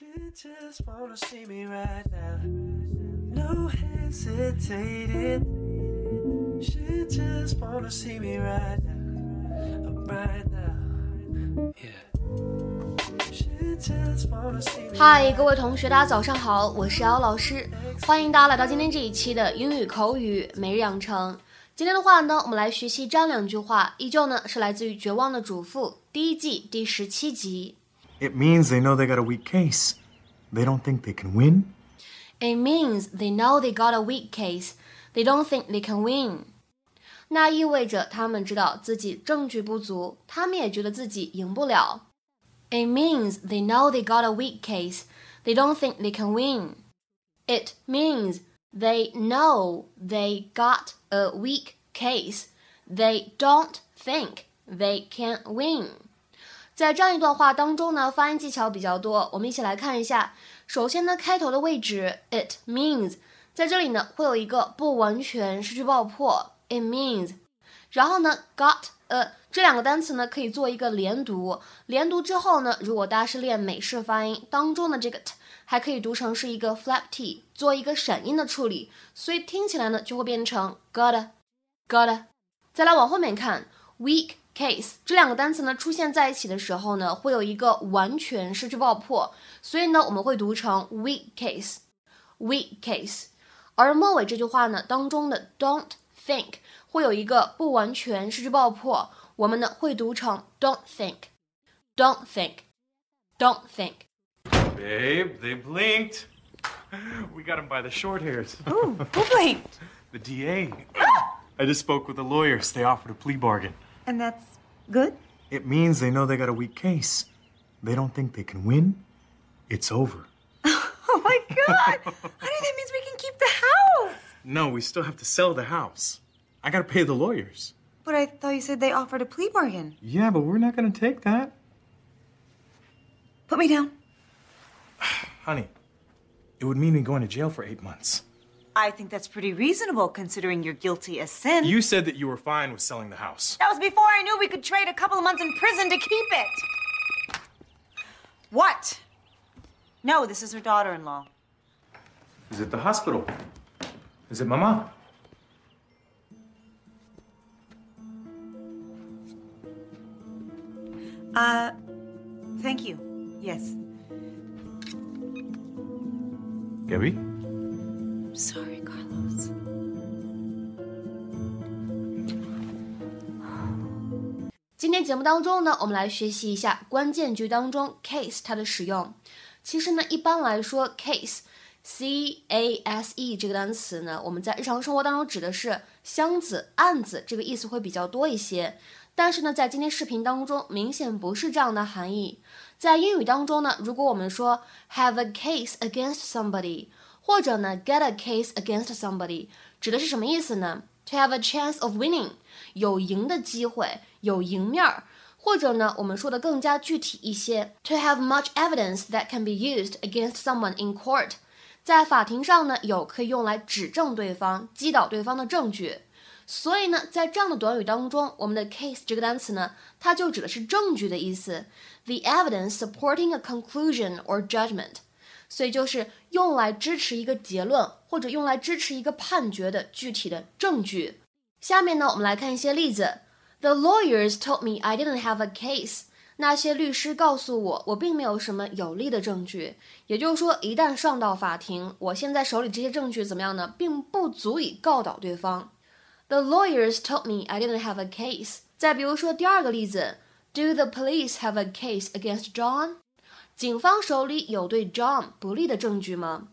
She just wanna see me right now. No hesitating. She just wanna see me right now. Right. Yeah. 嗨，各位同学，大家早上好，我是姚老师，欢迎大家来到今天这一期的英语口语每日养成。今天的话呢，我们来学习这样两句话，依旧呢是来自于《绝望的主妇》第一季第十七集。It means they know they got a weak case. They don't think they can win. It means they know they got a weak case. They don't think they can win. 那意味着他们知道自己证据不足，他们也觉得自己赢不了。It means they know they got a weak case. They don't think they can win. It means they know they got a weak case. They don't think they can win. 在这样一段话当中呢，发音技巧比较多，我们一起来看一下。首先呢，开头的位置 it means 在这里呢会有一个不完全失去爆破 it means，然后呢 got a 这两个单词呢可以做一个连读，连读之后呢，如果大家是练美式发音当中的这个 t 还可以读成是一个 flap t，做一个闪音的处理，所以听起来呢就会变成 gotta gotta。再来往后面看 weak。case 这两个单词呢出现在一起的时候呢，会有一个完全失去爆破，所以呢我们会读成 weak case，weak case。而末尾这句话呢当中的 don't think 会有一个不完全失去爆破，我们呢会读成 don't think，don't think，don't think。 Babe, they blinked. We got them by the short hairs. Ooh, who blinked? The DA. I just spoke with the lawyers. They offered a plea bargain. And that's good? It means they know they got a weak case. They don't think they can win. It's over. Oh my god! Honey, that means we can keep the house! No, we still have to sell the house. I gotta pay the lawyers. But I thought you said they offered a plea bargain. Yeah, but we're not gonna take that. Put me down. Honey, it would mean me going to jail for eight months. I think that's pretty reasonable considering you're guilty as sin. You said that you were fine with selling the house. That was before I knew we could trade a couple of months in prison to keep it. What? No, this is her daughter in law. Is it the hospital? Is it Mama? Uh, thank you. Yes. Gabby? Sorry, Carlos. 今天节目当中呢，我们来学习一下关键句当中 case 它的使用。其实呢，一般来说，case c a s e 这个单词呢，我们在日常生活当中指的是箱子、案子，这个意思会比较多一些。但是呢，在今天视频当中，明显不是这样的含义。在英语当中呢，如果我们说 have a case against somebody，或者呢 get a case against somebody，指的是什么意思呢？To have a chance of winning，有赢的机会，有赢面儿。或者呢，我们说的更加具体一些，to have much evidence that can be used against someone in court，在法庭上呢有可以用来指证对方、击倒对方的证据。所以呢，在这样的短语当中，我们的 case 这个单词呢，它就指的是证据的意思，the evidence supporting a conclusion or judgment，所以就是用来支持一个结论或者用来支持一个判决的具体的证据。下面呢，我们来看一些例子。The lawyers told me I didn't have a case。那些律师告诉我，我并没有什么有力的证据。也就是说，一旦上到法庭，我现在手里这些证据怎么样呢？并不足以告倒对方。The lawyers told me I didn't have a case。再比如说第二个例子，Do the police have a case against John？警方手里有对 John 不利的证据吗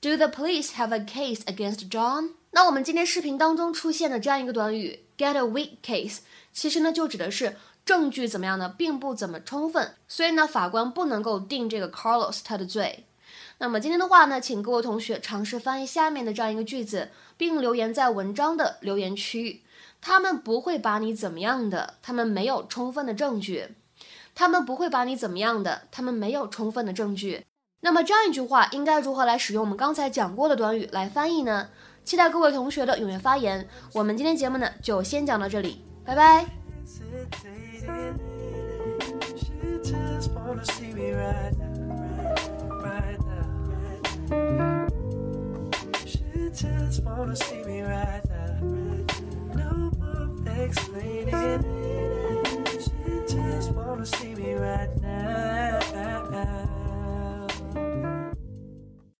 ？Do the police have a case against John？那我们今天视频当中出现的这样一个短语 get a weak case，其实呢就指的是证据怎么样呢，并不怎么充分，所以呢法官不能够定这个 Carlos 他的罪。那么今天的话呢，请各位同学尝试翻译下面的这样一个句子，并留言在文章的留言区域。他们不会把你怎么样的，他们没有充分的证据。他们不会把你怎么样的他们没有充分的证据。那么这样一句话应该如何来使用我们刚才讲过的短语来翻译呢？期待各位同学的踊跃发言。我们今天节目呢就先讲到这里拜拜。She see me right right right right she just wanna see me right now.